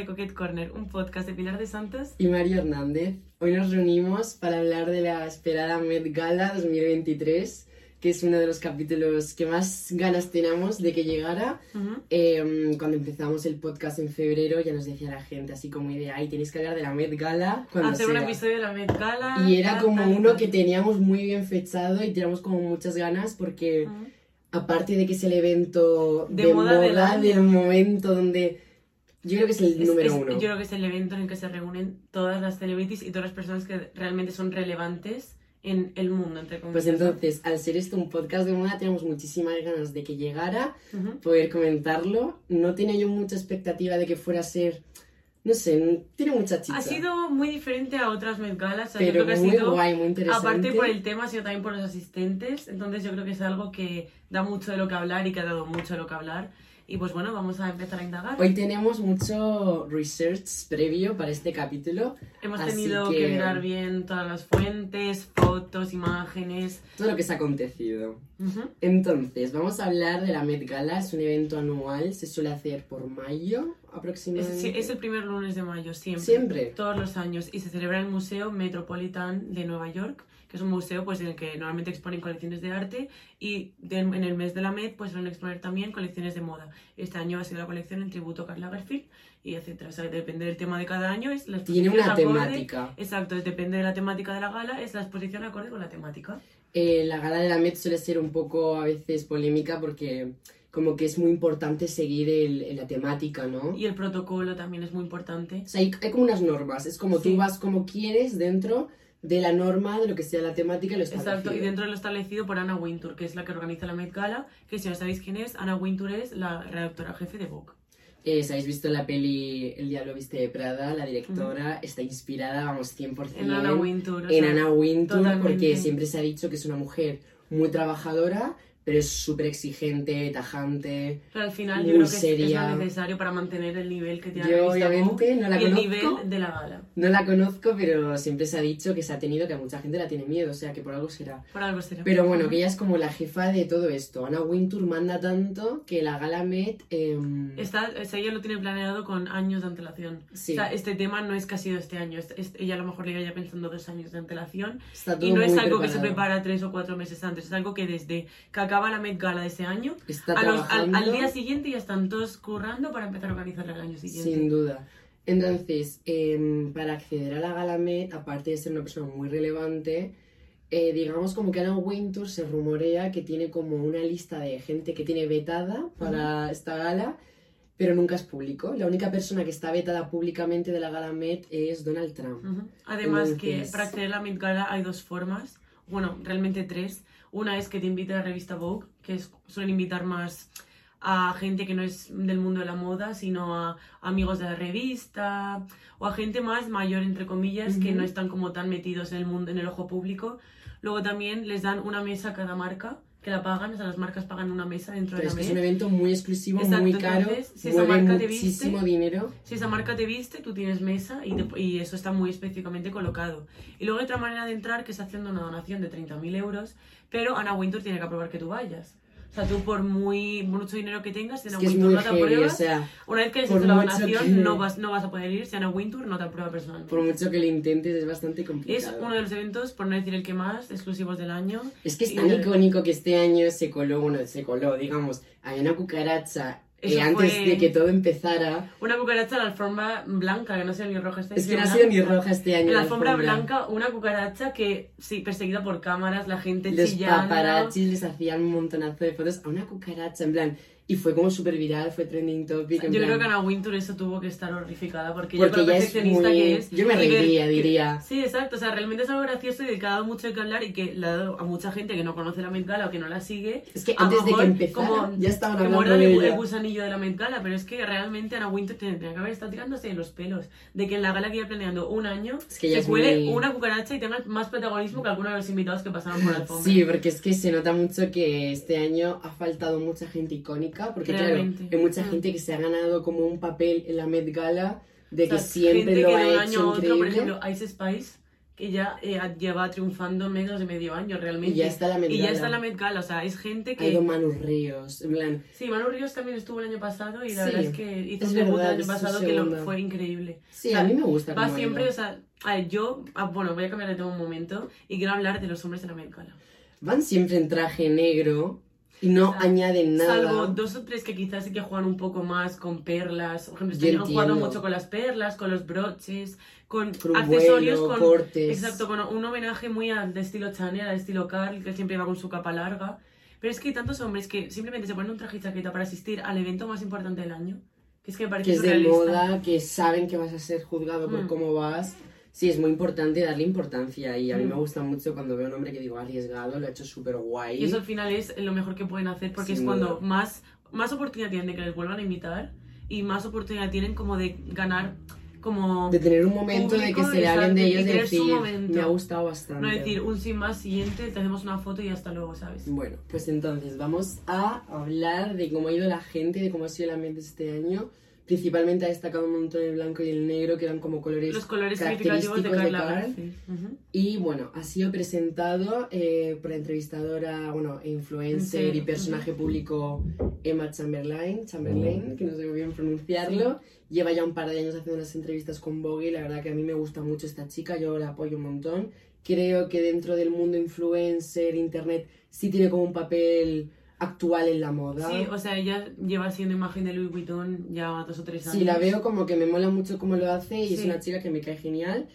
de Coquette Corner, un podcast de Pilar de Santos y Mario Hernández. Hoy nos reunimos para hablar de la esperada Met Gala 2023, que es uno de los capítulos que más ganas teníamos de que llegara. eh, cuando empezamos el podcast en febrero ya nos decía la gente así como idea, ay, tenéis que hablar de la Met Gala cuando Hacer sea". un episodio de la Met Gala. Y era como tal, uno tal. que teníamos muy bien fechado y teníamos como muchas ganas porque Ujú. aparte de que es el evento De de, moda moda, del del momento donde yo creo que es el Es- número es- uno. Yo creo que es el evento en el que se reúnen todas las celebrities y todas las personas que realmente son relevantes en el mundo, entre comillas. Pues entonces, al ser esto un podcast de moda, teníamos muchísimas ganas de que llegara, Ujú. poder comentarlo. No tenía yo mucha expectativa de que fuera a ser, no sé, tiene mucha chicha. Ha sido muy diferente a otras Met Galas. o sea, yo pero creo que ha muy sido, guay, muy interesante. aparte por el tema, ha sido también por los asistentes. Entonces yo creo que es algo que da mucho de lo que hablar y que ha dado mucho de lo que hablar. Y pues bueno, vamos a empezar a indagar. Hoy tenemos mucho research previo para este capítulo, Hemos tenido que... que- mirar bien todas las fuentes, fotos, imágenes. todo lo que se ha acontecido. Entonces, vamos a hablar de la Met Gala, es un evento anual, se suele hacer por mayo Es, aproximadamente. sí, es el primer lunes de mayo, siempre. Siempre. Todos los años. Y se celebra en el Museo Metropolitan de Nueva York, que es un museo pues, en el que normalmente exponen colecciones de arte. Y de- en el mes de la Met pues, suelen exponer también colecciones de moda. Este año ha sido la colección en tributo a Karl Lagerfeld y etcétera. O sea, depende del tema de cada año. Es la Tiene una acorde- temática. Exacto, depende de la temática de la gala, es la exposición acorde con la temática. Eh, la gala de la Met suele ser un poco a veces polémica porque como que es muy importante seguir el- el- la temática, ¿no? Y el protocolo también es muy importante. O sea, hay, hay como unas normas, es como Sí. tú vas como quieres dentro de la norma de lo que sea la temática y lo Exacto, y establecido. dentro de lo establecido por Anna Wintour, que es la que organiza la Met Gala, que si no sabéis quién es, Anna Wintour es la redactora jefe de Vogue. Eh, si habéis visto la peli El Diablo Viste de Prada, la directora está inspirada, vamos, 100% En Anna Wintour. o en sea, Wintour totalmente. porque siempre se ha dicho que es una mujer muy trabajadora, pero es súper exigente, tajante. Pero al final yo creo que es- es, seria. lo necesario para mantener el nivel que tiene Yo, la obviamente, no la y el conozco. nivel de la gala. No la conozco, pero siempre se ha dicho que se ha tenido, que a mucha gente la tiene miedo, o sea que por algo será. Por algo será. Pero bueno, que ella es como la jefa de todo esto. Anna Wintour manda tanto que la gala Met... em, Está, ella lo tiene planeado con años de antelación. Sí. O sea, este tema no es que ha sido este año. es- es- ella a lo mejor le ya pensando dos años de antelación. está todo Y no es muy algo que se preparado. prepara tres o cuatro meses antes. Es algo que desde que acaba la Met Gala de ese año, Está a los- al, al día siguiente ya están todos currando para empezar a organizarla el año siguiente. Sin duda. Entonces, em, para acceder a la gala Met, aparte de ser una persona muy relevante, eh, digamos como que Anna Wintour se rumorea que tiene como una lista de gente que tiene vetada para esta gala, pero nunca es público. La única persona que está vetada públicamente de la gala Met es Donald Trump. Ujú. Además que Entonces- para acceder a la Met Gala hay dos formas, bueno, realmente tres. Una es que te invite a la revista Vogue, que es, suelen invitar más a gente que no es del mundo de la moda, sino a amigos de la revista o a gente más mayor, entre comillas, que no están como tan metidos en el mundo, en el ojo público. Luego también les dan una mesa a cada marca, que la pagan, o sea, las marcas pagan una mesa dentro Pero de la que es un evento muy exclusivo, Exacto, muy caro, entonces, si esa marca te muchísimo viste- dinero. Si esa marca te viste, tú tienes mesa y, te- y eso está muy específicamente colocado. Y luego hay otra manera de entrar que es haciendo una donación de 30.000 euros, pero Ana Wintour tiene que aprobar que tú vayas. O sea, tú por muy mucho dinero que tengas, si Es es Wintour no te heavy, o sea, una vez que hayas hecho la donación, que- no, vas, no vas a poder ir si Ana Wintour no te aprueba personalmente. por mucho que lo intentes es bastante Es complicado. uno de los eventos, por no decir el que más, exclusivos del año. Es que es Y tan de- icónico que este año se coló, bueno, se coló, digamos, había una cucaracha eh, antes de que todo empezara. Una cucaracha en la alfombra blanca, que no sea ni roja. Este Es que año, no ha sido ni roja este año. En la la alfombra blanca, una cucaracha que, sí, perseguida por cámaras, la gente Los chillando. paparazzis les hacían un montonazo de fotos a una cucaracha, en plan, y fue como súper viral, fue trending topic. en Yo creo plan, que Ana Wintour eso tuvo que estar horrificada porque, Porque yo es perfeccionista muy- que es. yo me reiría, que- diría. Sí, exacto. O sea, realmente es algo gracioso y que ha dado mucho de que hablar y que le ha dado a mucha gente que no conoce la Met Gala o que no la sigue. Es que antes de que mejor empezara, como ya estaban que hablando de el, gusanillo de la Met Gala, pero es que realmente Ana Wintour tendría que haber estado tirándose de los pelos. De que en la gala que iba planeando un año Es que se cuele muy- una cucaracha y tenga más protagonismo que alguno de los invitados que pasaban por la alfombra. Sí, porque es que se nota mucho que este año ha faltado mucha gente icónica, porque Realmente. claro, hay mucha Mm. gente que se ha ganado como un papel en la Met Gala de O sea, que siempre gente lo que ha de un hecho año a otro, por ejemplo, Ice Spice, que ya eh, lleva triunfando menos de medio año realmente. Y ya está la Met Y ya Gala. está la Met Gala, o sea, es gente Ha que... ido Manu Ríos, en plan, Sí, Manu Ríos también estuvo el año pasado y la Sí, verdad es que hizo es un debut el año pasado que lo, fue increíble. sí, O sea, a mí me gusta Va ha siempre, o sea, a ver, yo, ah, bueno, voy a cambiar de tema un momento y quiero hablar de los hombres de la Met Gala. Van siempre en traje negro y no añaden nada. Salvo dos o tres que quizás sí que juegan un poco más con perlas. Por ejemplo, jugado entiendo. mucho con las perlas, con los broches, con, un accesorios, con cortes. exacto, con un homenaje muy al de estilo Chanel, al estilo Carl, que siempre va con su capa larga. Pero es que hay tantos hombres que simplemente se ponen un traje y chaqueta para asistir al evento más importante del año. Que es que me parece que es de moda, que saben que vas a ser juzgado por Mm. cómo vas. Sí, es muy importante darle importancia y a mí Mm. me gusta mucho cuando veo a un hombre que digo arriesgado, lo ha hecho súper guay. Y eso al final es lo mejor que pueden hacer porque Sin es cuando duda. más, más oportunidad tienen de que les vuelvan a invitar y más oportunidad tienen como de ganar como... De tener un momento de que se le hablen de ellos y decir, me ha gustado bastante. No decir un sin más siguiente, te hacemos una foto y hasta luego, ¿sabes? Bueno, pues entonces vamos a hablar de cómo ha ido la gente, de cómo ha sido el ambiente este año. Principalmente ha destacado un montón el blanco y el negro, que eran como colores Los colores significativos de característicos Carla Carl. Garfield. Ujú. Y bueno, ha sido presentado eh, por la entrevistadora, bueno, influencer Sí, y personaje público Emma Chamberlain, Chamberlain, que no sé muy bien pronunciarlo. Lleva ya un par de años haciendo unas entrevistas con Vogue y la verdad que a mí me gusta mucho esta chica, yo la apoyo un montón. Creo que dentro del mundo influencer, internet, sí tiene como un papel actual en la moda. Sí, o sea, ella lleva siendo imagen de Louis Vuitton ya dos o tres años. Sí, la veo como que me mola mucho cómo lo hace y es Sí. una chica que me cae genial.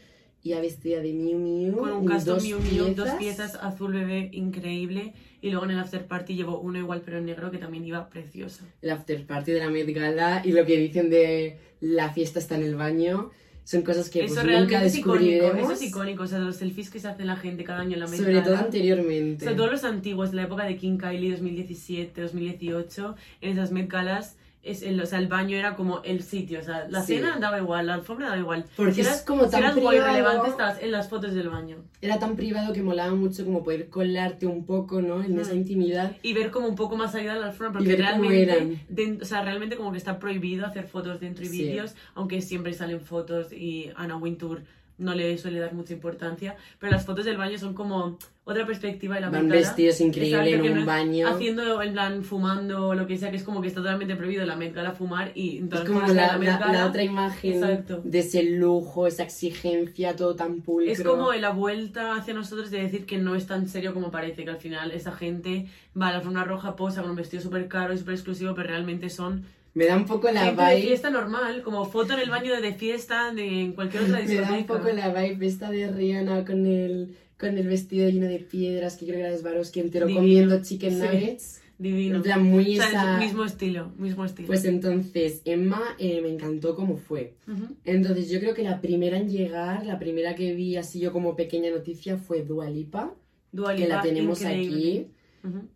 Y ha vestida de Miu Miu. Con un dos Miu Miu, dos piezas azul bebé increíble. Y luego en el after party llevó uno igual pero en negro que también iba preciosa. el after party de la Met Gala y lo que dicen de la fiesta está en el baño son cosas que eso pues, nunca es icónico, descubriremos eso es icónico. O sea, los selfies que se hace la gente cada año en la Met sobre todo anteriormente O sea, todos los antiguos, de la época de King Kylie 2017, 2018, en esas Met Galas, es el, o sea, el baño era como el sitio. O sea, la Sí. cena daba igual, la alfombra daba igual. Porque si es eras, como si tan eras privado. relevante, estabas en las fotos del baño. era tan privado que molaba mucho como poder colarte un poco no en esa intimidad Y ver como un poco más allá de la alfombra, Y porque ver cómo realmente, eran. den- o sea, realmente como que está prohibido hacer fotos dentro y Sí. vídeos, aunque siempre salen fotos y Anna Wintour no le suele dar mucha importancia, pero las fotos del baño son como otra perspectiva de la van vestidos increíble Exacto, en un baño. Haciendo, en plan, fumando o lo que sea, que es como que está totalmente prohibido la Met Gala fumar y en es como la, otra imagen Exacto. de ese lujo esa exigencia todo tan pulcro. Es como la vuelta hacia nosotros de decir que no es tan serio como parece, que al final esa gente va a la alfombra roja, posa con un vestido súper caro y súper exclusivo, pero realmente son me da un poco la gente de vibe fiesta normal, como foto en el baño de, de fiesta de en cualquier otra Me discoteca. da un poco la vibe esta de Rihanna con el, con el vestido lleno de piedras, que creo que era de Swarovski entero, Divino. comiendo chicken Sí. nuggets. Divino. En plan, muy O sea, esa... es mismo estilo, mismo estilo. Pues entonces, Emma eh, me encantó cómo fue. Ujú. Entonces, yo creo que la primera en llegar, la primera que vi así yo como pequeña noticia fue Dua Lipa, Dua que la tenemos increíble. aquí.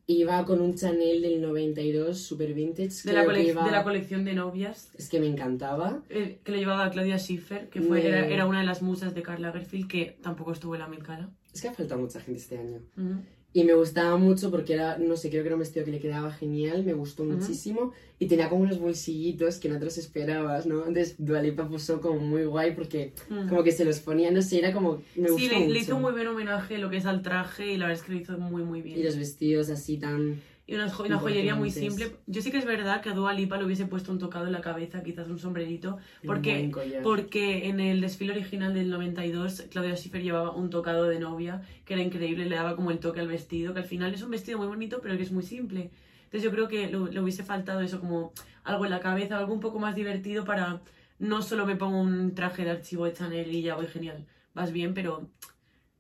Iba con un Chanel del 92, super vintage. De la, iba- de la colección de novias, Es que me encantaba. eh, que le llevaba Claudia Schiffer, que fue, Me- era, era una de las musas de Karl Lagerfeld, que tampoco estuvo en la Met Gala. Es que ha faltado mucha gente este año. Ujú. Y me gustaba mucho porque era, no sé, creo que era un vestido que le quedaba genial, me gustó muchísimo. Y tenía como unos bolsillitos que no te los esperabas, ¿no? Entonces Dua Lipa puso como muy guay porque como que se los ponía, no sé, era como, me gustó Sí, le, mucho. le hizo muy buen homenaje lo que es al traje y la verdad es que lo hizo muy, muy bien. Y los vestidos así tan... Y una, jo- una joyería muy simple. Yo sí que es verdad que a Dua Lipa le hubiese puesto un tocado en la cabeza, quizás un sombrerito, porque, porque en el desfile original del 92 Claudia Schiffer llevaba un tocado de novia que era increíble, le daba como el toque al vestido, que al final es un vestido muy bonito pero que es muy simple. Entonces yo creo que le, le hubiese faltado eso como algo en la cabeza, algo un poco más divertido para no solo me pongo un traje de archivo de Chanel y ya voy genial. Vas bien, pero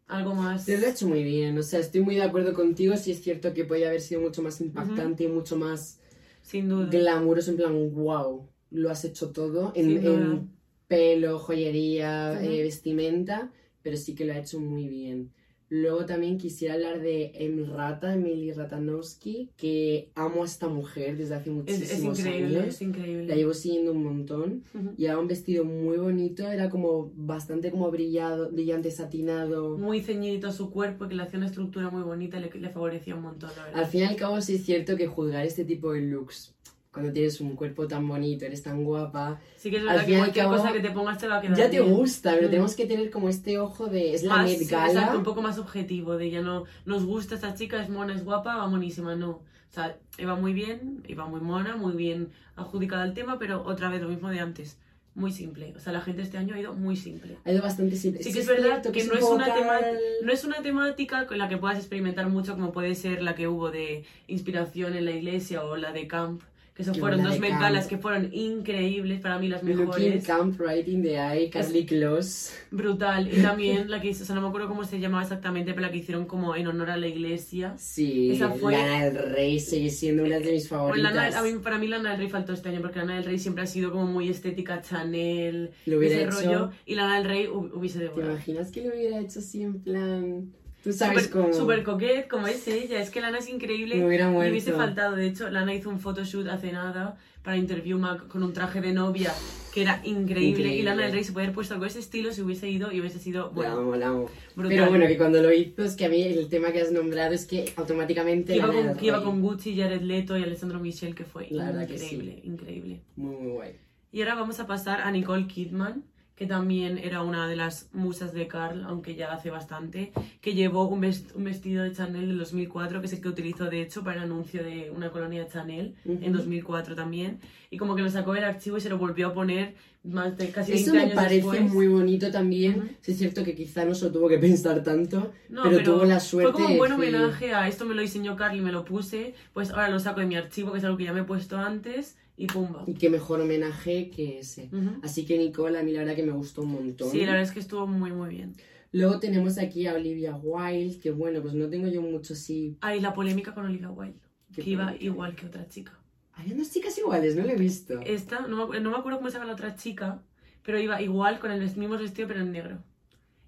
algo más... Pero lo ha hecho muy bien, o sea, estoy muy de acuerdo contigo, sí es cierto que podía haber sido mucho más impactante y mucho más Sin duda. glamuroso, en plan, wow, lo has hecho todo, en, pelo, joyería, eh, vestimenta, pero sí que lo ha hecho muy bien. Luego también quisiera hablar de Emrata, Emily Ratanowski, que amo a esta mujer desde hace Es, muchísimos es increíble, años. es increíble. La llevo siguiendo un montón. Ujú. Llevaba un vestido muy bonito, era como bastante como brillado, brillante, satinado. muy ceñidito a su cuerpo, que le hacía una estructura muy bonita le, le favorecía un montón, la verdad. Al fin y al cabo sí es cierto que juzgar este tipo de looks cuando tienes un cuerpo tan bonito, eres tan guapa, Sí que es verdad que cualquier cabo, cosa que te pongas te va a quedar ya te bien. gusta, pero Mm. tenemos que tener como este ojo de, es la Más, Met Gala. exacto, un poco más objetivo, de ya no nos gusta esta chica, es mona, es guapa, va monísima, no. O sea, iba muy bien, iba muy mona, muy bien adjudicada al tema, pero otra vez lo mismo de antes. Muy simple. O sea, la gente este año ha ido muy simple. Ha ido bastante simple. Sí que es verdad que no es, una tema- no es una temática con la que puedas experimentar mucho como puede ser la que hubo de inspiración en la iglesia o la de Camp, que eso fueron dos de Met Camp. Galas que fueron increíbles, para mí las Looking mejores. Camp Right in the Eye, Carly Close. Brutal. Y también la que hizo, o sea, no me acuerdo cómo se llamaba exactamente, pero la que hicieron como en honor a la iglesia. Sí, Esa fue- Lana del Rey sigue siendo una de mis favoritas. Lana- a mí, para mí Lana del Rey faltó este año porque Lana del Rey siempre ha sido como muy estética Chanel, Lo ese hecho- rollo, y Lana del Rey hu- hubiese ¿Te devorado. imaginas que lo hubiera hecho así en plan... Tú sabes Súper cómo... súper coquette, como es ella. Es que Lana es increíble. Me hubiera muerto. hubiese faltado. De hecho, Lana hizo un photoshoot hace nada para Interview Mac con un traje de novia que era increíble. Increíble. Y Lana del Rey se puede haber puesto con ese estilo si hubiese ido y hubiese sido La bueno, amo, la amo. Pero bueno, que cuando lo hizo, es que a mí el tema que has nombrado es que automáticamente... Iba, Lana con, que iba con Gucci, Jared Leto y Alessandro Michel, que fue La verdad que increíble, increíble. Muy, muy guay. Y ahora vamos a pasar a Nicole Kidman, que también era una de las musas de Carl, aunque ya hace bastante, que llevó un, vest- un vestido de Chanel del 2004, que es el que utilizó de hecho para el anuncio de una colonia Chanel en Ujú. 2004 también, y como que lo sacó del archivo y se lo volvió a poner más de casi 20 Eso me años parece después. muy bonito también. Ujú. Sí, es cierto que quizá no se lo tuvo que pensar tanto, No, pero, tuvo la suerte Fue como un buen de homenaje a esto me lo diseñó Carl y me lo puse, pues ahora lo saco de mi archivo, que es algo que ya me he puesto antes, y pumba. Y qué mejor homenaje que ese. Ujú. Así que Nicole, a mí la verdad que me gustó un montón. Sí, la verdad es que estuvo muy, muy bien. Luego tenemos aquí a Olivia Wilde, que bueno, pues no tengo yo mucho así. Hay la polémica con Olivia Wilde, ¿Qué que iba polémica? igual que otra chica. Hay unas chicas iguales, no lo he visto. Esta, no me, no me acuerdo cómo se llama la otra chica, pero iba igual con el mismo vestido pero en negro.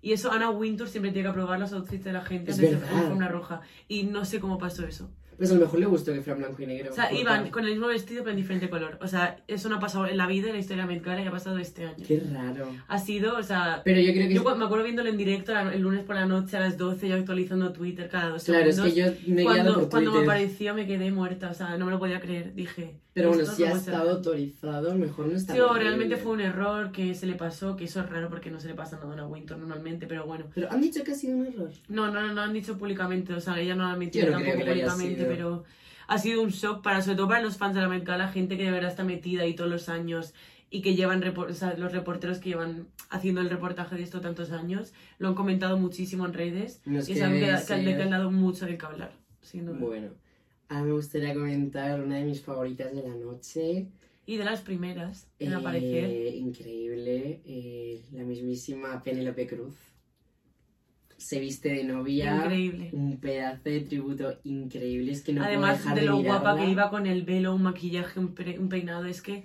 Y eso Anna Wintour siempre tiene que aprobar los outfits de la gente Es antes de verdad. la alfombra roja. Y no sé cómo pasó eso. Pues a lo mejor le gustó que fuera blanco y negro. O sea, iban con el mismo vestido pero en diferente color. O sea, eso no ha pasado en la vida, en la historia Gala, y ha pasado este año. Qué raro. Ha sido, o sea... Pero yo creo que... Yo cu- me acuerdo viéndolo en directo el lunes por la noche a las 12, yo actualizando Twitter cada dos Claro, es segundos. que yo me he cuando, por cuando me apareció me quedé muerta, o sea, no me lo podía creer. Dije... Pero bueno, ¿esto si ha estado autorizado, mejor no está Sí, o realmente fue un error que se le pasó, que eso es raro porque no se le pasa nada a una Winter normalmente, pero bueno. Pero han dicho que ha sido un error. No, no, no, no han dicho públicamente, o sea, ella no lo ha no creo tampoco que públicamente, pero ha sido un shock para, sobre todo para los fans de la Met Gala, gente que de verdad está metida ahí todos los años y que llevan, o sea, los reporteros que llevan haciendo el reportaje de esto tantos años, lo han comentado muchísimo en redes No y que saben que, que le ser- han dado mucho de qué hablar, sin duda. Bueno, ahora me gustaría comentar una de mis favoritas de la noche. Y de las primeras en Eh, aparecer, Increíble, eh, la mismísima Penélope Cruz. Se viste de novia. increíble. Un pedazo de tributo increíble. Es que no puedo Además dejar de de lo guapa que iba con el velo, un maquillaje, un, pre- un peinado, es que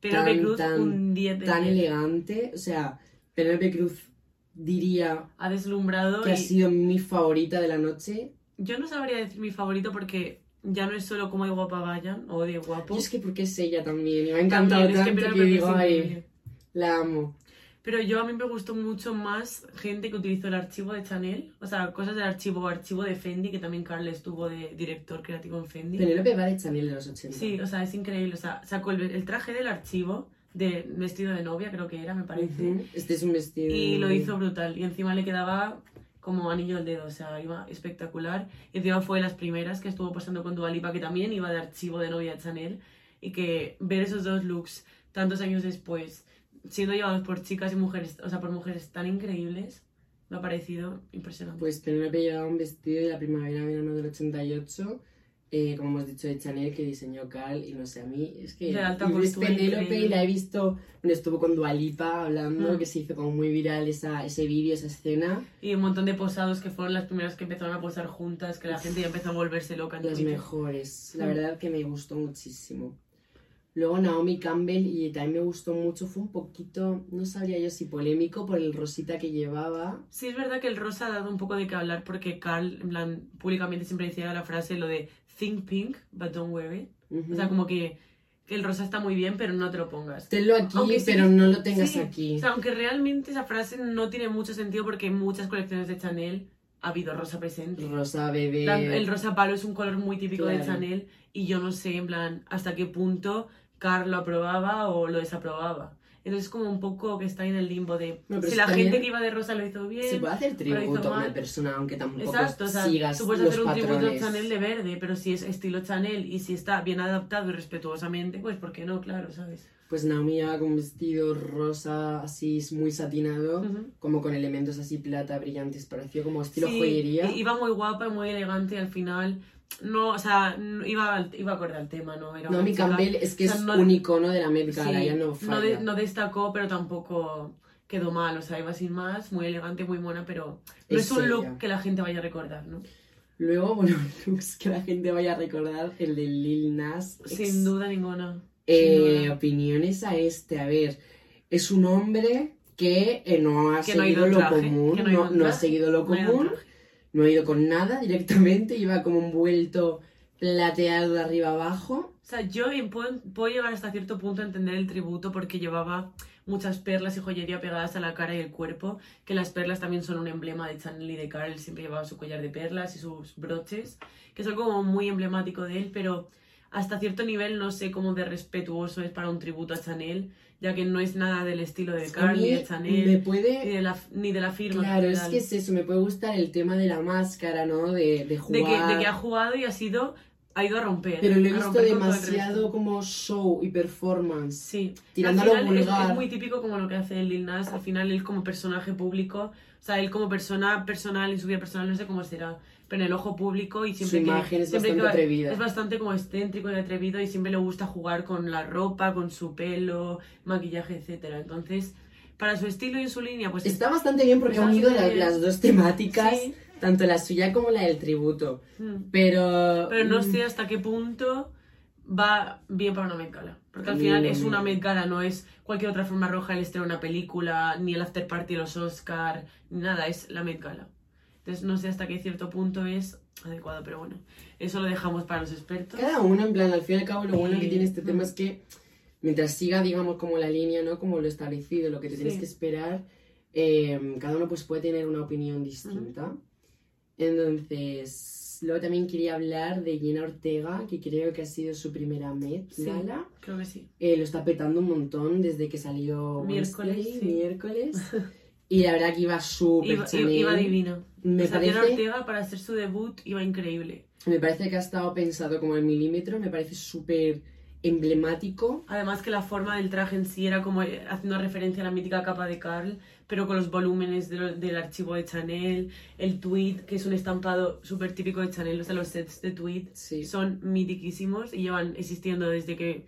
Penélope Tan, Cruz tan, un 10 de Tan 10. elegante. O sea, Penélope Cruz diría Ha deslumbrado que y ha sido mi favorita de la noche. yo no sabría decir mi favorito porque ya no es solo como de guapa vayan o de guapo. Yo es que porque es ella también. Y me ha encantado También, es que tanto que, digo, ay, la amo. Pero yo a mí me gustó mucho más gente que utilizó el archivo de Chanel, o sea, cosas del archivo archivo de Fendi, que también Carl estuvo de director creativo en Fendi. Penélope va de Chanel de los 80. Sí, o sea, es increíble, o sea, sacó el, el traje del archivo de vestido de novia, creo que era, me parece. Este es un vestido. Y lo hizo brutal. Y encima le quedaba como anillo al dedo, o sea, iba espectacular. Y encima fue de las primeras que estuvo posando con Dua Lipa, que también iba de archivo de novia Chanel. Y que ver esos dos looks tantos años después, siendo llevados por chicas y mujeres, o sea, por mujeres tan increíbles, me ha parecido impresionante. Pues Penélope llevaba un vestido de la primavera-verano del 88, eh, como hemos dicho, de Chanel, que diseñó Carl, y no sé, a mí es que De alta Penélope y la he visto cuando estuvo con Dualipa hablando, Mm. que se hizo como muy viral esa, ese vídeo, esa escena, Y un montón de posados que fueron las primeras que empezaron a posar juntas, que la gente ya empezó a volverse loca en las mejores. La Mm. verdad que me gustó muchísimo. Luego Naomi Campbell, y también me gustó mucho, fue un poquito, no sabría yo si polémico por el rosita que llevaba. Sí, es verdad que el rosa ha dado un poco de qué hablar porque Carl, en plan, públicamente siempre decía la frase lo de think pink, but don't wear it. O sea, como que, que el rosa está muy bien, pero no te lo pongas. Tenlo aquí, Aunque sí- pero no lo tengas Sí, aquí. O sea, aunque realmente esa frase no tiene mucho sentido porque muchas colecciones de Chanel ha habido rosa presente. Rosa bebé. el rosa palo es un color muy típico de. Chanel y yo no sé, en plan, hasta qué punto Carl lo aprobaba o lo desaprobaba. Entonces es como un poco que está en el limbo de No, si la también gente que iba de rosa lo hizo bien. Se puede hacer tributo a una persona, aunque tampoco Exacto, o sea, sigas tú puedes los hacer un tributo patrones. Chanel de verde, pero si es estilo Chanel y si está bien adaptado y respetuosamente, pues ¿por qué no? Claro, ¿sabes? Pues Naomi lleva con un vestido rosa así muy satinado, Ujú. como con elementos así plata brillantes, pareció como estilo Sí, joyería. Iba muy guapa y muy elegante al final, no, o sea, no- iba, iba acorde al tema, ¿no? Era Naomi Campbell es que o sea, es no- un icono de la Met Gala, sí, ya no no, falla. de- no destacó, pero tampoco quedó mal, o sea, iba sin más, muy elegante, muy mona, pero no Es es, un look que la gente vaya a recordar, ¿no? Luego, bueno, looks que la gente vaya a recordar, el de Lil Nas. X. Sin duda ninguna. Eh, sin duda. opiniones a este, a ver, es un hombre que eh, no ha Que no seguido ido en lo común, no, no ha no seguido lo No común. No ha ido con nada directamente, lleva como un vuelto plateado de arriba abajo. O sea, yo puedo, puedo llegar hasta cierto punto a entender el tributo porque llevaba muchas perlas y joyería pegadas a la cara y el cuerpo, que las perlas también son un emblema de Chanel y de Karl, siempre llevaba su collar de perlas y sus broches, que son como muy emblemático de él, pero hasta cierto nivel no sé cómo de respetuoso es para un tributo a Chanel, ya que no es nada del estilo de mí de Chanel, me ni, puede... de la, ni de la firma. Claro, es general. que es eso, me puede gustar el tema de la máscara, ¿no? De, de de, jugar. que, de que ha jugado y ha sido, ha ido a romper. Pero lo he visto demasiado como show y performance. Sí, Tirando al a lo final es- vulgar. Es, muy típico como lo que hace Lil Nas, al final él como personaje público, o sea, él como persona personal, en su vida personal no sé cómo será, pero en el ojo público y siempre Su que... imagen es siempre bastante que va- atrevida. Es bastante como excéntrico y atrevido y siempre le gusta jugar con la ropa, con su pelo, maquillaje, etcétera. Entonces, para su estilo y su línea, pues... Está bastante bien porque ha unido la- las dos temáticas, Sí. tanto la suya como la del tributo. Mm. Pero... Pero no mm, sé hasta qué punto va bien para una Met Gala. Porque al final es una Met Gala, no es cualquier otra forma roja el estreno de una película, ni el after party de los Oscar, ni nada, es la Met Gala. Entonces no sé hasta qué cierto punto es adecuado, pero bueno, eso lo dejamos para los expertos. Cada uno, en plan, al fin y al cabo, lo bueno Sí. que tiene este tema es que mientras siga, digamos, como la línea, ¿no? Como lo establecido, lo que te tienes Sí. que esperar, eh, cada uno pues puede tener una opinión distinta. Entonces, luego también quería hablar de Jenna Ortega, que creo que ha sido su primera Met Sí. Gala. Creo que sí. Eh, lo está petando un montón desde que salió Miércoles, Wednesday, sí. miércoles. Y la verdad que iba súper Iba, Chanel. iba divina. Me o sea, parece, Ortega para hacer su debut iba increíble. me parece que ha estado pensado como el milímetro, me parece súper emblemático. Además que la forma del traje en sí era como eh, haciendo referencia a la mítica capa de Carl, pero con los volúmenes de lo- del archivo de Chanel, el tweed, que es un estampado súper típico de Chanel, o sea, los sets de tweed Sí. son mitiquísimos y llevan existiendo desde que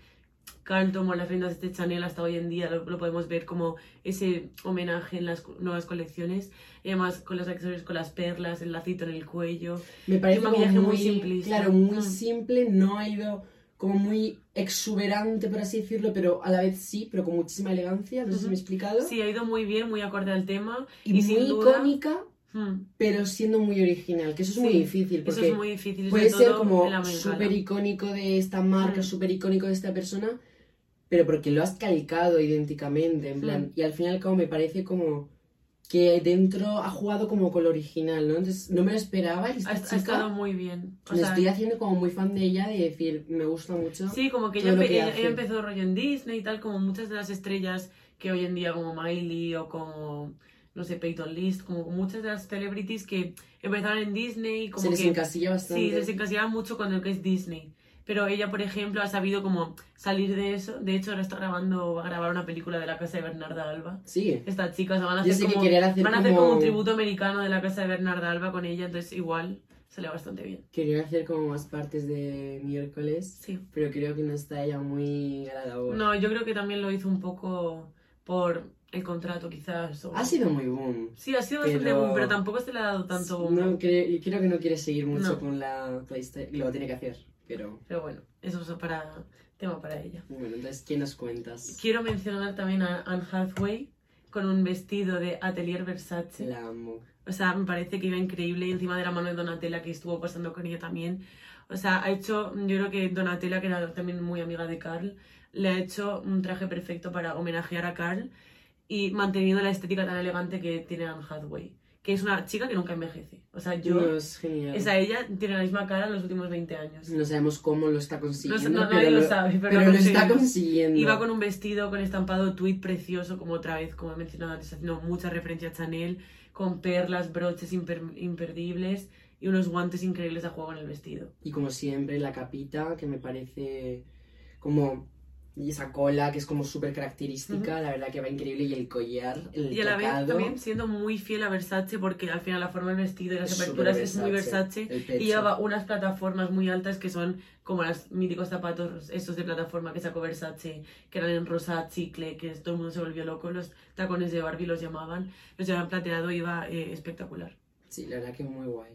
Carl tomó las riendas de este Chanel hasta hoy en día, lo, lo podemos ver como ese homenaje en las nuevas colecciones, y además con los accesorios, con las perlas, el lacito en el cuello. Me parece un maquillaje muy, muy simplista. claro, muy Mm. simple, no ha ido como muy exuberante, por así decirlo, pero a la vez sí, pero con muchísima elegancia, no sé si me he explicado. Sí, ha ido muy bien, muy acorde al tema y, y, sin muy duda... icónica, Hmm. pero siendo muy original, que eso es muy difícil, Eso porque es muy difícil. puede sobre ser todo como súper icónico de esta marca, Mm. súper icónico de esta persona, pero porque lo has calcado idénticamente, en plan, Mm. y al final como me parece como que dentro ha jugado como con lo original, ¿no? Entonces no me lo esperaba y esta Ha, ha estado muy bien. O me sea, estoy haciendo como muy fan de ella, de decir, me gusta mucho. sí, como que todo ella, empe- que ella empezó rollo en Disney y tal, como muchas de las estrellas que hoy en día, como Miley o como, no sé, Peyton List, como muchas de las celebrities que empezaron en Disney, como se les que encasilla bastante. sí, se les encasillaba mucho con lo que es Disney. Pero ella, por ejemplo, ha sabido como salir de eso. De hecho, ahora está grabando, va a grabar una película de la casa de Bernarda Alba. Sí. Estas chicas van a hacer, que como, hacer van a hacer como como- un tributo americano de la casa de Bernarda Alba con ella, entonces igual sale bastante bien. Quería hacer como más partes de miércoles, Sí. pero creo que no está ella muy a la labor. No, yo creo que también lo hizo un poco por el contrato, quizás. o- Ha sido muy boom. Sí, ha sido bastante pero- boom, pero tampoco se le ha dado tanto bombo. No, cre- creo que no quiere seguir mucho No. con la PlayStation. Lo tiene que hacer, pero Pero bueno, eso es para tema para ella. bueno, entonces, ¿qué nos cuentas? Quiero mencionar también a Anne Hathaway con un vestido de Atelier Versace. La amo. O sea, me parece que iba increíble y encima de la mano de Donatella que estuvo pasando con ella también. O sea, ha hecho, yo creo que Donatella, que era también muy amiga de Carl, le ha hecho un traje perfecto para homenajear a Carl y manteniendo la estética tan elegante que tiene Anne Hathaway, que es una chica que nunca envejece. O sea, yo... No, es genial. Esa ella tiene la misma cara en los últimos 20 años. No sabemos cómo lo está consiguiendo, No, no, pero, nadie lo lo, sabe, pero pero lo lo está consiguiendo. Iba con un vestido con estampado tweet precioso, como otra vez, como he mencionado antes, haciendo mucha referencia a Chanel, con perlas, broches imper- imperdibles y unos guantes increíbles a juego en el vestido. Y como siempre, la capita, que me parece como... Y esa cola, que es como súper característica, la verdad que va increíble. Y el collar, el Y a la vez tocado, también siendo muy fiel a Versace, porque al final la forma del vestido y las es aperturas es muy Versace. Y lleva unas plataformas muy altas que son como los míticos zapatos esos de plataforma que sacó Versace, que eran en rosa chicle, que todo el mundo se volvió loco, los tacones de Barbie los llamaban, los llevaban plateado y iba eh, espectacular. Sí, la verdad que muy guay.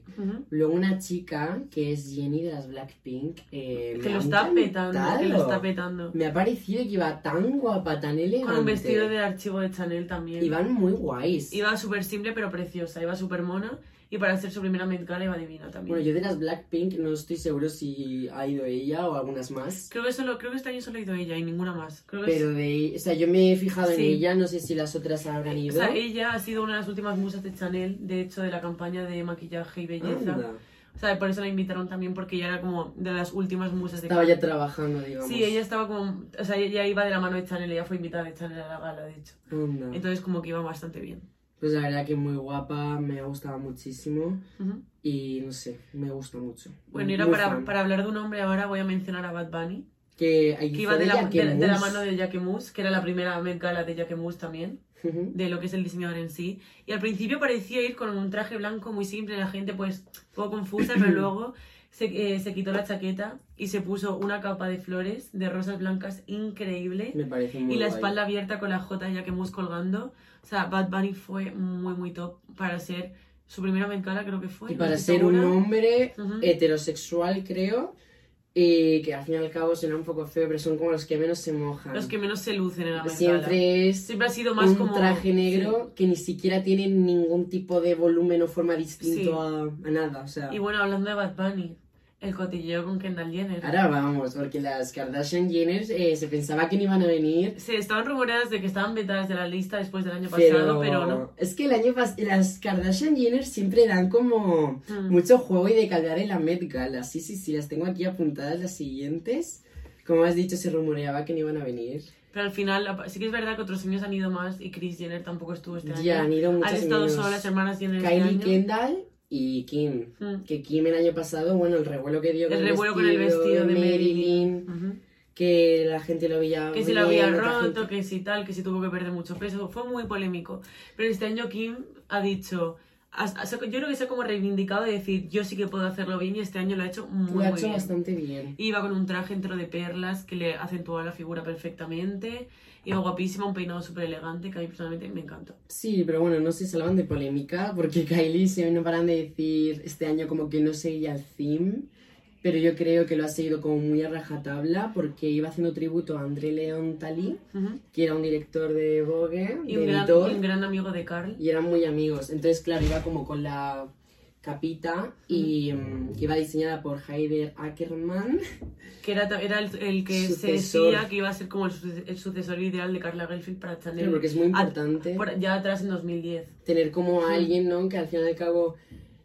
Luego una chica que es Jenny de las Blackpink. eh, Que lo está petando, que lo está petando. Me ha parecido que iba tan guapa, tan elegante. Con un vestido de archivo de Chanel también. Iban muy guays. Iba súper simple pero preciosa, iba súper mona y para hacer su primera Met Gala iba divina también. Bueno, yo de las Blackpink no estoy seguro si ha ido ella o algunas más. Creo que solo, creo que este año solo ha ido ella y ninguna más. Creo que Pero de, o sea, yo me he fijado en ella, no sé si las otras habrán O ido. sea, ella ha sido una de las últimas musas de Chanel, de hecho, de la campaña de maquillaje y belleza. Anda. O sea, por eso la invitaron también, porque ella era como de las últimas musas de Estaba ya trabajando, digamos. Sí, ella estaba como. O sea, ella iba de la mano de Chanel, ella fue invitada de Chanel a la gala, de hecho. Anda. Entonces, como que iba bastante bien. Pues la verdad que muy guapa, me ha gustado muchísimo. Ujú. Y no sé, me gusta mucho. Bueno, y para, para hablar de un hombre, ahora voy a mencionar a Bad Bunny, Que, que iba de la, de, de la mano de Jacquemus, que era la primera Met Gala de Jacquemus también. de lo que es el diseñador en sí. Y al principio parecía ir con un traje blanco muy simple, la gente pues un poco confusa, pero luego se, eh, se quitó la chaqueta y se puso una capa de flores, de rosas blancas, increíble. Me parece muy Y la guay. espalda abierta con la J ya que hemos colgando. O sea, Bad Bunny fue muy, muy top para ser su primera Gala, creo que fue. Y para ser un hombre Ujú. heterosexual, creo, y que al fin y al cabo suena un poco feo, pero son como los que menos se mojan. Los que menos se lucen en la. Siempre es Siempre ha sido más un como... traje negro que ni siquiera tiene ningún tipo de volumen o forma distinto Sí. a, a nada. O sea, Y bueno, hablando de Bad Bunny, el cotilleo con Kendall Jenner. ahora vamos, porque las Kardashian Jenner eh, se pensaba que no iban a venir. Se estaban rumoreadas de que estaban vetadas de la lista después del año pasado, pero no. es que el año pasado las Kardashian Jenner siempre dan como Mm. mucho juego y de caldear en la Met Gala. Sí, sí, sí, las tengo aquí apuntadas las siguientes. Como has dicho, se rumoreaba que no iban a venir. Pero al final, sí que es verdad que otros años han ido más y Kris Jenner tampoco estuvo este Ya han año. ido Han muchas estado menos. solo las hermanas Jenner este Kylie año. Kendall y Kim. Mm. Que Kim el año pasado, bueno, el revuelo que dio con El revuelo con el vestido de Marilyn, que la gente lo veía Que si lo había roto, gente- que si tal, que si tuvo que perder mucho peso. Fue muy polémico. Pero este año Kim ha dicho... yo creo que se ha como reivindicado de decir yo sí que puedo hacerlo bien y este año lo ha hecho muy, lo ha muy hecho bien. bastante bien. Iba con un traje entero de perlas que le acentuaba la figura perfectamente. Iba guapísima, un peinado súper elegante que a mí personalmente me encantó. Sí, pero bueno, no se salvan de polémica porque Kylie se no paran de decir este año como que no seguía el theme, pero yo creo que lo ha seguido como muy a rajatabla porque iba haciendo tributo a André León Talí, que era un director de Vogue, Y de un gran, editor, un gran amigo de Carl. y eran muy amigos. Entonces, claro, iba como con la capita y mm, que iba diseñada por Heider Ackermann. Que era, era el, el que se decía que iba a ser como el, suce- el sucesor ideal de Carla Gelfield para Chanel. Claro, porque es muy A- importante por- ya atrás en 2010. tener como a alguien, ¿no? Que al fin y al cabo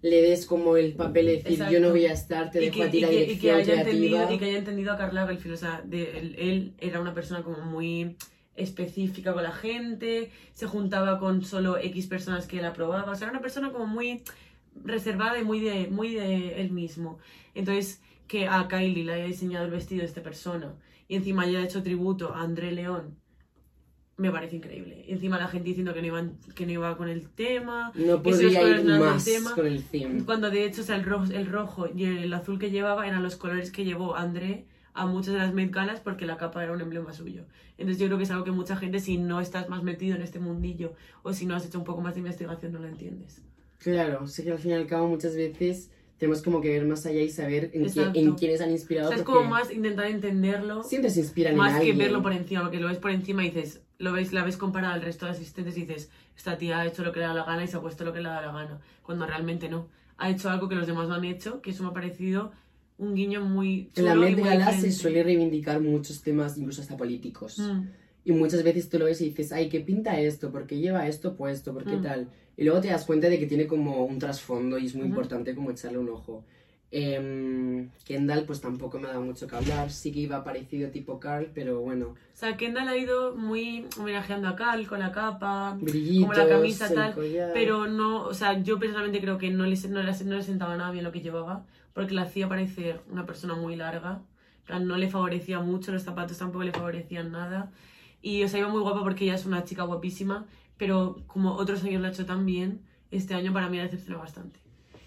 le des como el papel de decir Exacto. yo no voy a estar, te Y dejo que, a ti la que- y que dirección haya creativa. entendido, y que haya entendido a Carla Gelfield. O sea, de- él, él era una persona como muy específica con la gente, se juntaba con solo X personas que él aprobaba. O sea, era una persona como muy reservada y muy de, muy de él mismo. Entonces, que a Kylie le haya diseñado el vestido de esta persona y encima haya hecho tributo a André León, me parece increíble. Y encima la gente diciendo que no, iban, que no iba con el tema. No que colores ir más tema. con el theme. Cuando de hecho o sea, el, rojo, el rojo y el azul que llevaba eran los colores que llevó André a muchas de las Met Galas porque la capa era un emblema suyo. Entonces yo creo que es algo que mucha gente, si no estás más metido en este mundillo o si no has hecho un poco más de investigación, no lo entiendes. Claro, sé que al fin y al cabo muchas veces tenemos como que ver más allá y saber en, qué, en quiénes han O inspirado. sea, es como más intentar entenderlo, Siempre se inspiran más en que alguien. verlo por encima, porque lo ves por encima y dices, lo ves, la ves comparada al resto de asistentes y dices, esta tía ha hecho lo que le da la gana y se ha puesto lo que le da la gana, cuando realmente no. Ha hecho algo que los demás no han hecho, que eso me ha parecido un guiño muy En la Met Gala se suele reivindicar muchos temas, incluso hasta políticos. Mm. Y muchas veces tú lo ves y dices, ay, ¿qué pinta esto? ¿Por qué lleva esto puesto? ¿Por qué Mm. tal? Y luego te das cuenta de que tiene como un trasfondo y es muy importante como echarle un ojo. Em, Kendall pues tampoco me ha dado mucho que hablar, sí que iba parecido tipo Carl, pero bueno, O sea, Kendall ha ido muy homenajeando a Cal con la capa, brillitos, como la camisa tal, collar. pero no, o sea, yo personalmente creo que no le, no le, no le sentaba nada bien lo que llevaba, porque la hacía parecer una persona muy larga, no le favorecía mucho, los zapatos tampoco le favorecían nada, y o sea, iba muy guapa porque ella es una chica guapísima, pero como otros años lo ha hecho tan bien, este año para mí ha decepcionado bastante.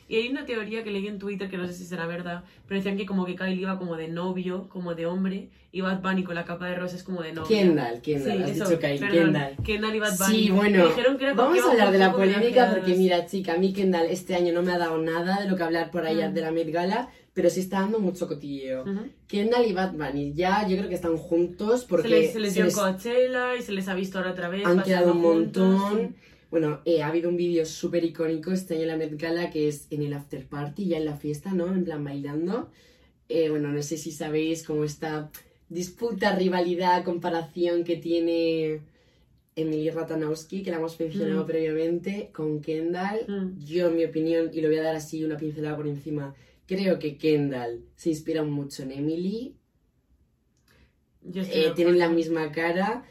Y hay una teoría que leí en Twitter, que no sé si será verdad, pero decían que como que Kylie iba como de novio, como de hombre, y Bad Bunny con la capa de rosa es como de novia. Kendall, Kendall, Sí, has eso, dicho Kylie, perdón, Kendall. Kendall y Bad Bunny. Sí, bueno, dijeron que era vamos a hablar de la polémica porque mira, chica, a mí Kendall este año no me ha dado nada de lo que hablar por allá Mm. de la Met Gala, pero sí está dando mucho cotilleo. Ujú. Kendall y Bad Bunny ya yo creo que están juntos porque se les, se les dio les Coachella y se les ha visto ahora otra vez. han quedado un pasando juntos, montón. Bueno, eh, ha habido un vídeo súper icónico este año en la Met Gala que es en el after party, ya en la fiesta, ¿no? En plan bailando. Eh, bueno, no sé si sabéis cómo esta disputa, rivalidad, comparación que tiene Emily Ratanowski, que la hemos mencionado Mm. previamente, con Kendall. Mm. Yo, en mi opinión, y lo voy a dar así una pincelada por encima, creo que Kendall se inspira mucho en Emily. Yo Eh, tienen la misma cara.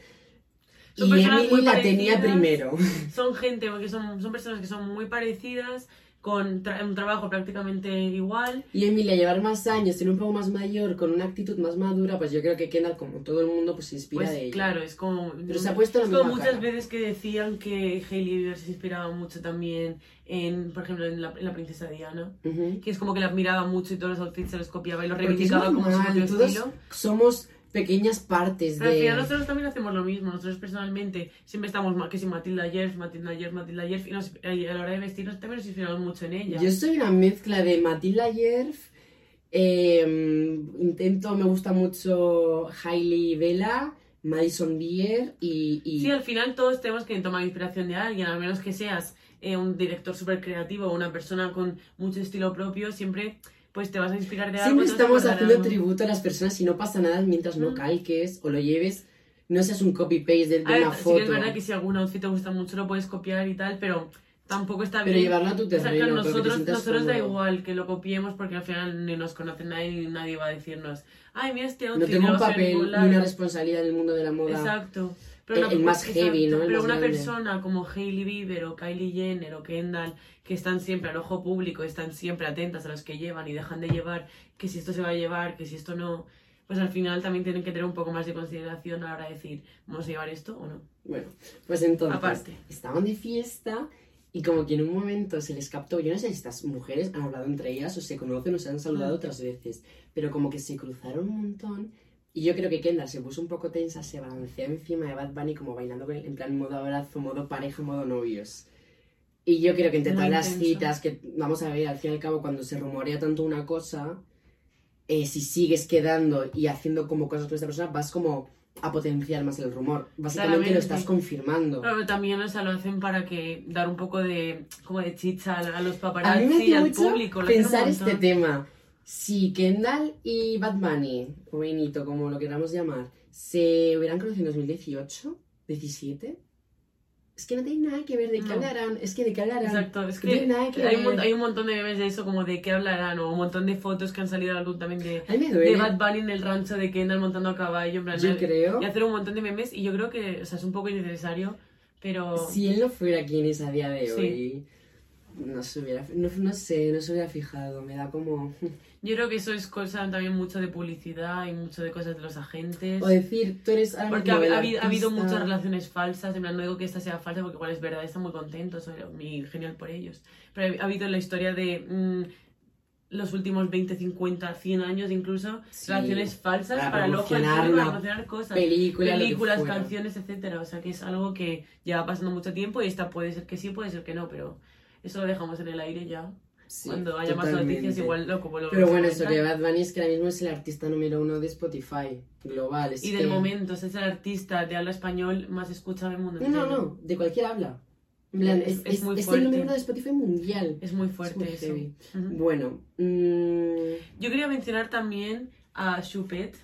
Son y Emily la tenía primero. Son gente, porque son, son personas que son muy parecidas, con tra- un trabajo prácticamente igual. Y Emily, a llevar más años, ser un poco más mayor, con una actitud más madura, pues yo creo que Kendall, como todo el mundo, pues se inspira Pues de ella. claro, es como... Pero se ha puesto la es como misma muchas cara. veces que decían que Hailey Bieber se inspiraba mucho también en, por ejemplo, en la, en la princesa Diana. Ujú. Que es como que la admiraba mucho y todos los outfits se los copiaba y los reivindicaba como su propio todos estilo. somos pequeñas partes Pero al final de... nosotros también hacemos lo mismo. Nosotros personalmente siempre estamos que si Matilda Jerf, Matilda Jerf, Matilda Jerf. Y, nos- a la hora de vestirnos también nos inspiramos mucho en ella. Yo soy una mezcla de Matilda Yerf, eh, intento, me gusta mucho Hailey Vela, Madison Beer y... y- Sí, al final todos tenemos que tomar inspiración de alguien, al menos que seas eh, un director súper creativo o una persona con mucho estilo propio, siempre pues te vas a inspirar de algo. Siempre estamos haciendo algo. tributo a las personas y no pasa nada mientras no Mm. calques o lo lleves, no seas un copy-paste de, de ver, una sí foto. que es verdad que si algún outfit te gusta mucho lo puedes copiar y tal, pero tampoco está Pero bien. llevarlo a tu O sea, terreno, claro, pero que te nosotros, nosotros da igual que lo copiemos porque al final ni nos conoce nadie ni nadie va a decirnos, ay, mira este No outfit. tengo lo un ver papel ni lado". una responsabilidad en el mundo de la moda. Exacto. El- el más heavy, ¿no? El Pero una grande. persona como Hailey Bieber o Kylie Jenner o Kendall, que están siempre al ojo público, están siempre atentas a los que llevan y dejan de llevar, que si esto se va a llevar, que si esto no, pues al final también tienen que tener un poco más de consideración a la hora de decir, ¿vamos a llevar esto o no? Bueno, pues entonces, Aparte. estaban de fiesta y como que en un momento se les captó, yo no sé si estas mujeres han hablado entre ellas o se conocen o se han saludado Mm. otras veces, pero como que se cruzaron un montón y yo creo que Kendall se puso un poco tensa, se balanceó encima de Bad Bunny como bailando con él, en plan modo abrazo, modo pareja, modo novios. Y yo creo que entre todas las citas que vamos a ver, al fin y al cabo, cuando se rumorea tanto una cosa, eh, si sigues quedando y haciendo como cosas con esta persona, vas como a potenciar más el rumor. Básicamente lo Claramente. estás confirmando. Pero también o sea, lo hacen para que dar un poco de, como de chicha a a los A paparazzi mí me y hace al mucho público. lo pensar este tema. Si Kendall y Bad Bunny, o Benito, como lo queramos llamar, se hubieran conocido en 2018, 17, es que no tiene nada que ver de qué No. hablarán. Es que de qué hablarán. Exacto, es No que tiene nada que hay, un, ver. mon- hay un montón de memes de eso, como de qué hablarán, o un montón de fotos que han salido a la luz también de, de. Bad Bunny en el rancho de Kendall montando a caballo, en plan, Yo y creo, hacer un montón de memes, y yo creo que, o sea, es un poco innecesario, pero... si él no fuera quien es a día de Sí. hoy, no se hubiera, no, no sé, no se hubiera fijado. Me da como... Yo creo que eso es cosa también mucho de publicidad y mucho de cosas de los agentes. O decir, tú eres Porque ha, ha habido, ha habido muchas relaciones falsas, en plan, no digo que esta sea falsa porque igual es verdad, están muy contentos, muy genial por ellos. Pero ha, ha habido en la historia de mm, los últimos 20, 50, 100 años incluso, Sí. relaciones falsas Para para, público, para promocionar cosas. película, películas, canciones, etcétera. O sea que es algo que lleva pasando mucho tiempo y esta puede ser que sí, puede ser que no, pero eso lo dejamos en el aire ya. Sí, Cuando haya más noticias, igual lo como lo Pero bueno, eso que. Bad Bunny es que ahora mismo es el artista número uno de Spotify global. es Y que- del momento, es el artista de habla español más escuchado del mundo. No, no, no, de cualquier habla. Plan, Es- es, es muy es el número uno de Spotify mundial. Es muy fuerte muy eso. heavy. Bueno, mm, Yo quería mencionar también a Chupet,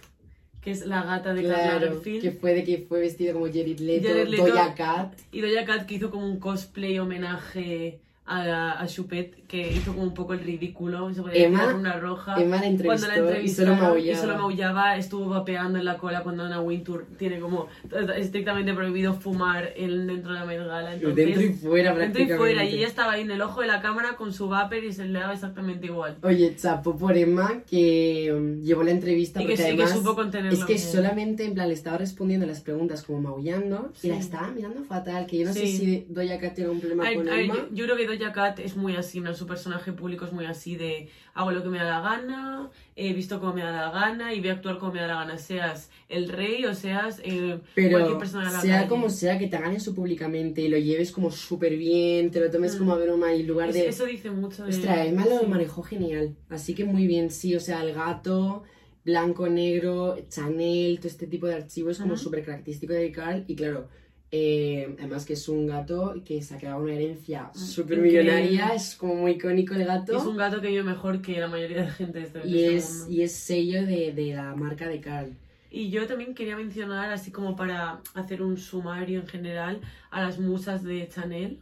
que es la gata de Claro, que fue de que fue vestido como Jared Leto, Jared Leto. Doja Cat. Y Doja Cat que hizo como un cosplay homenaje a, a Chupet, que hizo como un poco el ridículo, se podía Emma- decir, una roja. Emma la entrevistó, cuando la y solo maullaba. y solo maullaba, estuvo vapeando en la cola cuando Anna Wintour tiene como estrictamente prohibido fumar en, dentro de la Met Gala. Entonces, Dentro y fuera dentro y prácticamente. fuera, y ella estaba ahí en el ojo de la cámara con su vapor y se le daba exactamente igual. Oye, chapo por Emma que um, llevó la entrevista Y que porque sí, que además supo contenerlo es que bien. solamente en plan le estaba respondiendo las preguntas como maullando y Sí. la estaba mirando fatal, que yo no sé Sí. si Doja Cat tiene un problema A con a Emma. yo, yo creo que Doja Cat es muy así, ¿no? su personaje público es muy así de hago lo que me da la gana, he visto como me da la gana y voy a actuar como me da la gana, seas el rey o seas eh, cualquier Pero persona de la sea calle. como sea que te hagan eso públicamente y lo lleves como súper bien, te lo tomes Mm. como a broma y en lugar Es- de... Eso dice mucho de... Ostras, Emma lo sí. manejó genial. Así que muy bien, sí. O sea, el gato, blanco, negro, Chanel, todo este tipo de archivos es como Ujú. súper característico de Carl. Y claro, eh, además que es un gato que se ha quedado una herencia súper millonaria. Es como muy icónico el gato. Es un gato que vive mejor que la mayoría de gente de este, y, este es, mundo. y es sello de, de la marca de Carl. Y yo también quería mencionar, así como para hacer un sumario en general, a las musas de Chanel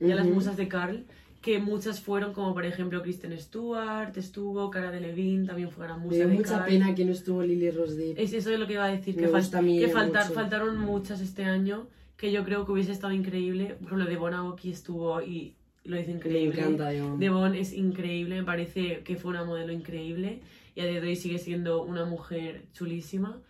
y a las musas de Carl, que muchas fueron como por ejemplo Kristen Stewart, estuvo Cara de Levine, también fue gran Me musa dio de mucha Carl. pena que no estuvo Lily Rose. Es eso es lo que iba a decir, Me que, fal- que faltar- faltaron muchas este año, que yo creo que hubiese estado increíble. Por ejemplo, Devon Aoki estuvo y lo hizo Me increíble. encanta, Devon. Devon es increíble, me parece que fue una modelo increíble y a día de hoy sigue siendo una mujer chulísima.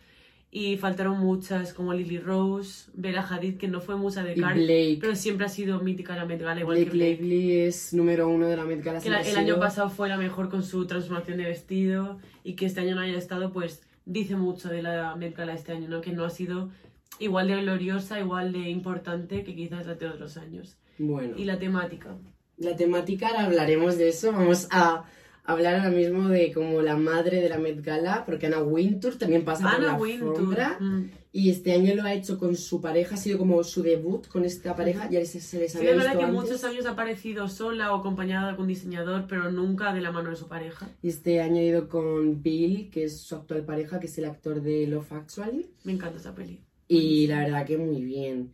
Y faltaron muchas como Lily Rose, Bella Hadid, que no fue musa de Carl, pero siempre ha sido mítica la Met Gala, igual Blake que Blake. Lively es número uno de la Met Gala. Que la- el año pasado fue la mejor con su transformación de vestido y que este año no haya estado, pues dice mucho de la Met Gala este año, ¿no? Que no ha sido igual de gloriosa, igual de importante que quizás la de otros años. Bueno. Y la temática. La temática, ahora hablaremos de eso. Vamos a hablar ahora mismo de como la madre de la Met Gala, porque Anna Wintour también pasa por Anna la Wintour. mm. Y este año lo ha hecho con su pareja, ha sido como su debut con esta pareja. Ya se, se les Sí, había es verdad visto que antes. muchos años ha aparecido sola o acompañada de algún diseñador, pero nunca de la mano de su pareja. Y este año ha ido con Bill, que es su actual pareja, que es el actor de Love Actually. Me encanta esa peli. Y la verdad que muy bien.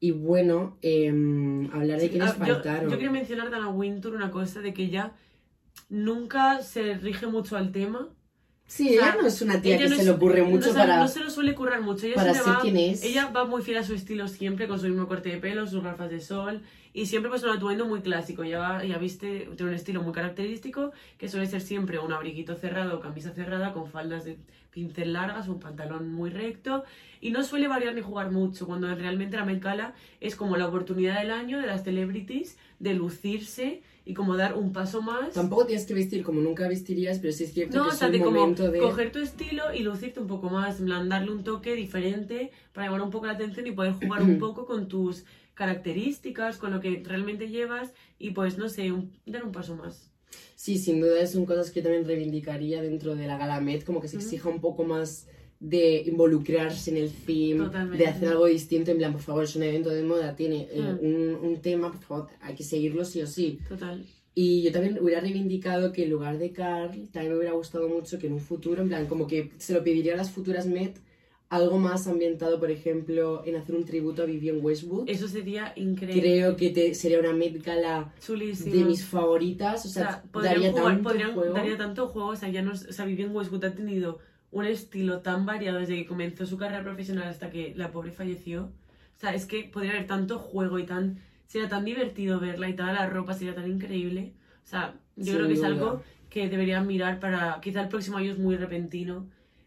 Y bueno, em, hablar de Sí, quiénes ah, yo, faltaron. yo quería mencionar de Anna Wintour una cosa, de que ella nunca se rige mucho al tema. Sí, o sea, ella no es una tía que no se es- le ocurre mucho no, para... no se lo suele currar mucho. Ella, para ser va, quien es. ella va muy fiel a su estilo siempre, con su mismo corte de pelo, sus gafas de sol. Y siempre pues un atuendo muy clásico. Ella, va- ella viste, tiene un estilo muy característico, que suele ser siempre un abriguito cerrado o camisa cerrada con faldas de pincel largas, un pantalón muy recto. Y no suele variar ni jugar mucho, cuando realmente la Met Gala es como la oportunidad del año de las celebrities de lucirse y como dar un paso más. Tampoco tienes que vestir como nunca vestirías, pero sí es cierto No, que o es sea, un de como momento de... coger tu estilo y lucirte un poco más, en plan, darle un toque diferente para llamar un poco la atención y poder jugar un poco con tus características, con lo que realmente llevas y pues, no sé, un- dar un paso más. Sí, sin duda son cosas que yo también reivindicaría dentro de la Gala Met, como que se exija un poco más de involucrarse en el Totalmente. de hacer algo distinto, en plan, por favor, es un evento de moda, tiene eh, un, un tema, por favor, hay que seguirlo sí o sí. Total. Y yo también hubiera reivindicado que en lugar de Carl, también me hubiera gustado mucho que en un futuro, en plan, como que se lo pediría a las futuras Met, algo más ambientado, por ejemplo, en hacer un tributo a Vivienne Westwood. Eso sería increíble. Creo que te- sería una Met Gala de mis favoritas, o O sea, podrían daría jugar, tanto podrían- juego. daría tanto juego, o sea, ya no, o sea, Vivienne Westwood ha tenido un estilo tan variado desde que comenzó su carrera profesional hasta que la pobre falleció. O sea, es que podría haber tanto juego y tan, sería tan divertido verla y toda la ropa sería tan increíble. O sea, yo Sin creo que es algo que deberían mirar para, quizá el próximo año es muy repentino,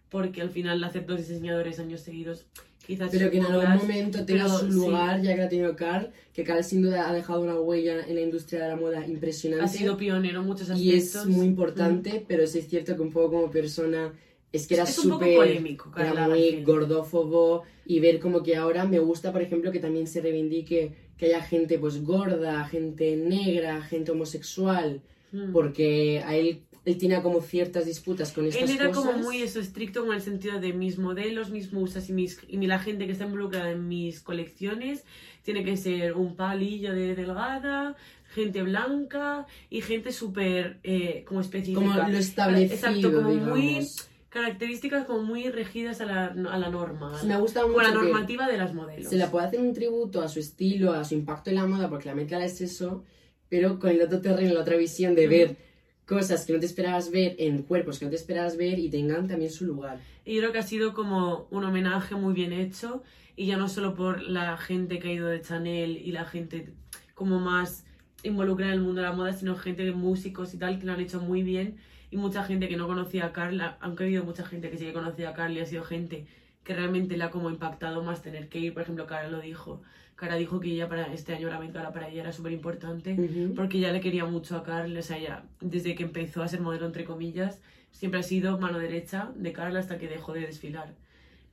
porque al final hacer dos diseñadores años seguidos, quizás... Pero que en algún momento tenga su sí. lugar, ya que ha tenido Carl, que Carl sin duda ha dejado una huella en la industria de la moda impresionante. Ha sido pionero en muchos y aspectos. es muy importante, pero sí es cierto que un poco como persona es que era súper era muy gordófobo y ver como que ahora me gusta por ejemplo que también se reivindique que haya gente pues gorda, gente negra, gente homosexual, Mm. porque a él él tenía como ciertas disputas con estas Él era cosas. como muy eso, estricto con el sentido de mis modelos, mis musas y, mis, y la gente que está involucrada en mis colecciones tiene que ser un palillo de delgada, gente blanca y gente súper eh, como específica. como lo establecido, Exacto, como muy digamos. características como muy regidas a la, a la norma. Me Como mucho la que normativa de las modelos. se la puede hacer un tributo a su estilo, a su impacto en la moda, porque la Met Gala es eso, pero con el otro terreno, la otra visión de ver cosas que no te esperabas ver en cuerpos que no te esperabas ver y tengan también su lugar. Y creo que ha sido como un homenaje muy bien hecho y ya no solo por la gente que ha ido de Chanel y la gente como más involucrada en el mundo de la moda, sino gente de músicos y tal que lo han hecho muy bien y mucha gente que no conocía a Carla, aunque ha habido mucha gente que sí que conocía a Carla y ha sido gente que realmente le ha como impactado más tener que ir, por ejemplo, Cara lo dijo, Cara dijo que ella para este año la Met para ella era súper importante porque ella le quería mucho a Carl, o sea, ella, desde que empezó a ser modelo, entre comillas, siempre ha sido mano derecha de Carl hasta que dejó de desfilar.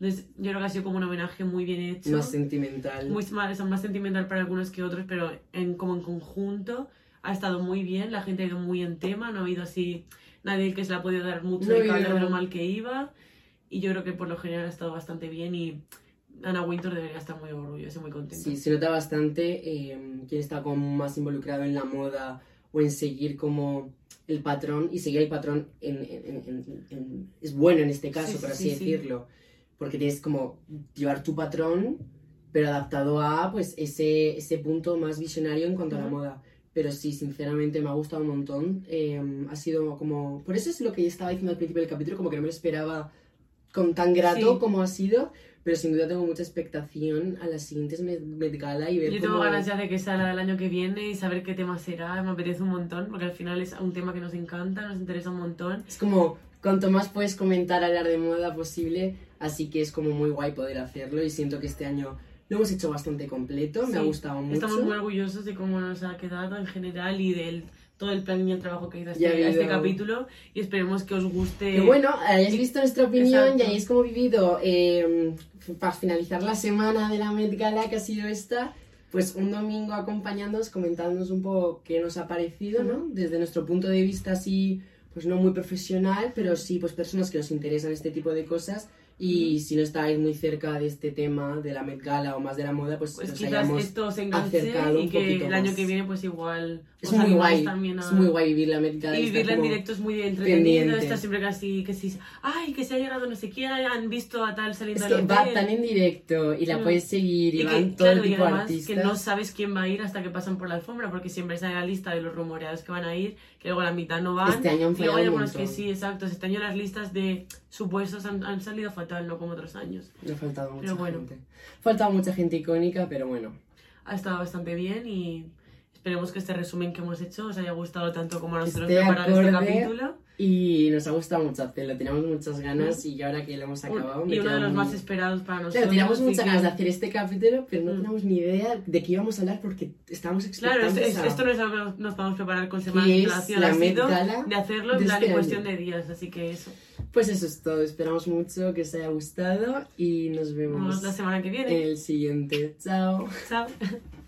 Entonces, yo creo que ha sido como un homenaje muy bien hecho, Más sentimental. muy más, más sentimental para algunos que otros, pero en, como en conjunto ha estado muy bien, la gente ha ido muy en tema, no ha habido así nadie que se le ha podido dar mucho No de habido- de lo mal que iba, y yo creo que por lo general ha estado bastante bien y Anna Wintour debería estar muy orgullosa y muy contenta. Sí, se nota bastante eh, quien está como más involucrado en la moda o en seguir como el patrón y seguir el patrón en, en- en- es bueno en este caso, Sí, por sí, así sí, sí. decirlo, porque tienes como llevar tu patrón pero adaptado a pues ese, ese punto más visionario en cuanto a la moda. Pero sí, sinceramente me ha gustado un montón. Eh, ha sido como... Por eso es lo que yo estaba diciendo al principio del capítulo, como que no me lo esperaba con tan grato Sí. como ha sido, pero sin duda tengo mucha expectación a las siguientes Met, Gala y ver Yo tengo cómo- ganas ya de que salga el año que viene y saber qué tema será. Me apetece un montón porque al final es un tema que nos encanta, nos interesa un montón. Es como cuanto más puedes comentar, hablar de moda posible, así que es como muy guay poder hacerlo y siento que este año lo hemos hecho bastante completo, me ha Sí, gustado mucho. Estamos muy orgullosos de cómo nos ha quedado en general y del todo el plan y el trabajo que Ya este, a este capítulo y esperemos que os guste. Que bueno, hayáis visto nuestra opinión Exacto. y hayáis como vivido eh, para finalizar la semana de la Met Gala que ha sido esta, pues un domingo acompañándonos, comentándonos un poco qué nos ha parecido, ¿no? Desde nuestro punto de vista así, pues no muy profesional, pero sí pues personas que nos interesan este tipo de cosas y si no estáis muy cerca de este tema de la Met Gala o más de la moda, pues, Pues nos quizás esto os enganche y que el año más. que viene pues igual Es os muy guay, también a... es muy guay vivir la Met Gala. Y vivirla en directo es muy entretenido, está siempre casi que sí, ay, que se ha llegado no sé quién, han visto a tal saliendo Es que va hotel. tan en directo y la Mm. puedes seguir y, Y van que, todo claro, y tipo de además artistas. que no sabes quién va a ir hasta que pasan por la alfombra, porque siempre sale la lista de los rumoreados que van a ir, que luego la mitad no van. Este año han y luego hay algunos que sí, exacto. Este año las listas de supuestos han, han salido fatal, no como otros años. Ha faltado mucha Pero bueno. gente. Ha faltado mucha gente icónica, pero bueno. Ha estado bastante bien y esperemos que este resumen que hemos hecho os haya gustado tanto como a nosotros preparar este capítulo. Y nos ha gustado mucho hacerlo, teníamos muchas ganas y ahora que lo hemos acabado... Y uno de los muy- más esperados para nosotros. Claro, teníamos muchas ganas de hacer este capítulo, pero no Mm. teníamos ni idea de qué íbamos a hablar porque estábamos Claro, expectantes esto, es- a- esto no es algo que nos- nos podemos preparar con semanas de antelación, la ha sido de hacerlo en plan este en cuestión de días, así que eso. Pues eso es todo, esperamos mucho que os haya gustado y nos Nos vemos la semana que en viene. el siguiente. Chao. Chao.